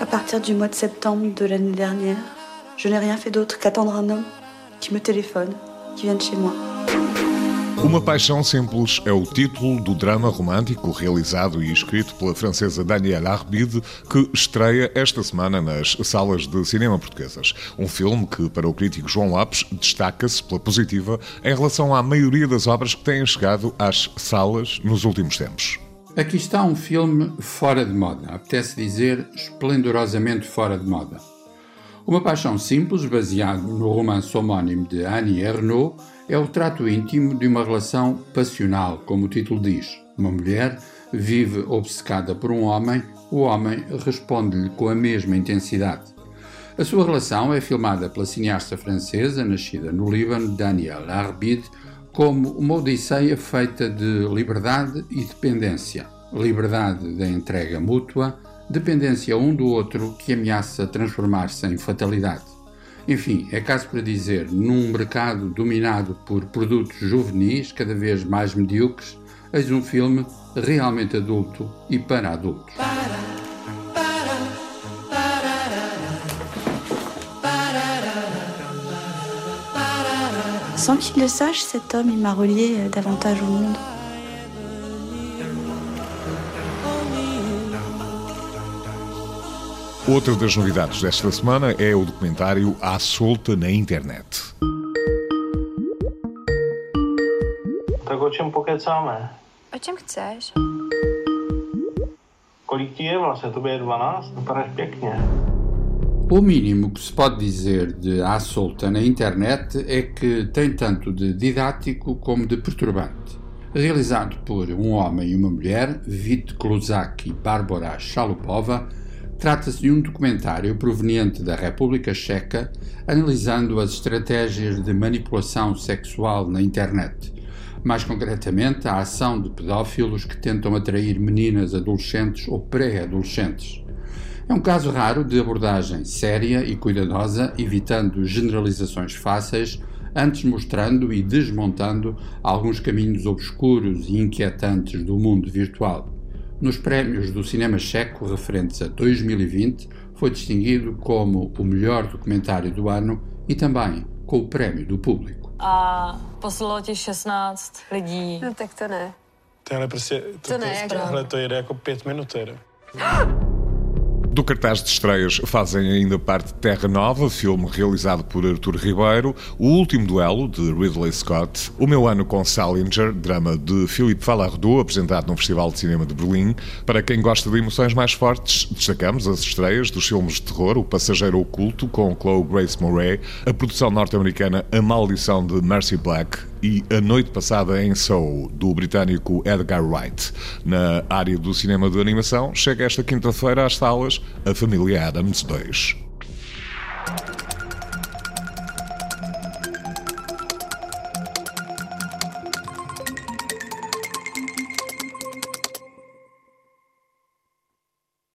À partir du mois de septembre de l'année dernière, je n'ai rien fait d'autre qu'attendre un homme qui me téléphone, qui vienne chez moi. Uma Paixão Simples é o título do drama romântico realizado e escrito pela francesa Danielle Arbide, que estreia esta semana nas salas de cinema portuguesas. Um filme que, para o crítico João Lopes, destaca-se pela positiva em relação à maioria das obras que têm chegado às salas nos últimos tempos. Aqui está um filme fora de moda, apetece dizer esplendorosamente fora de moda. Uma paixão simples, baseado no romance homónimo de Annie Ernaux, é o trato íntimo de uma relação passional, como o título diz. Uma mulher vive obcecada por um homem, o homem responde-lhe com a mesma intensidade. A sua relação é filmada pela cineasta francesa, nascida no Líbano, Danielle Arbide, como uma odisseia feita de liberdade e dependência. Liberdade da entrega mútua, dependência um do outro que ameaça transformar-se em fatalidade. Enfim, é caso para dizer, num mercado dominado por produtos juvenis cada vez mais medíocres, eis um filme realmente adulto e para adultos. Sans qu'il le sache, cet homme, il m'a relié euh, davantage au monde. Outra das novidades desta semana é o documentário À Solta na Internet. Tak o čem pokecáme? O čem chceš? Kolik ti je vlastně? Tobě je 12? Vypadáš pěkně. O mínimo que se pode dizer de à solta na internet é que tem tanto de didático como de perturbante. Realizado por um homem e uma mulher, Vit Kluzak e Bárbara Chalupova, trata-se de um documentário proveniente da República Checa analisando as estratégias de manipulação sexual na internet. Mais concretamente, a ação de pedófilos que tentam atrair meninas adolescentes ou pré-adolescentes. É um caso raro de abordagem séria e cuidadosa, evitando generalizações fáceis, antes mostrando e desmontando alguns caminhos obscuros e inquietantes do mundo virtual. Nos prémios do cinema checo referentes a 2020, foi distinguido como o melhor documentário do ano e também com o prémio do público. A poslalo ti 16 lidí. No tak to ne. Tohle prostě, to, To ne, jako- tohle to jede jako pět minut jede. Do cartaz de estreias fazem ainda parte Terra Nova, filme realizado por Artur Ribeiro, O Último Duelo, de Ridley Scott, O Meu Ano com Salinger, drama de Philippe Falardeau, apresentado no Festival de Cinema de Berlim. Para quem gosta de emoções mais fortes, destacamos as estreias dos filmes de terror, O Passageiro Oculto, com Chloe Grace Moretz, a produção norte-americana A Maldição de Mercy Black e A Noite Passada em Soul, do britânico Edgar Wright. Na área do cinema de animação, chega esta quinta-feira às salas A Família Adams 2.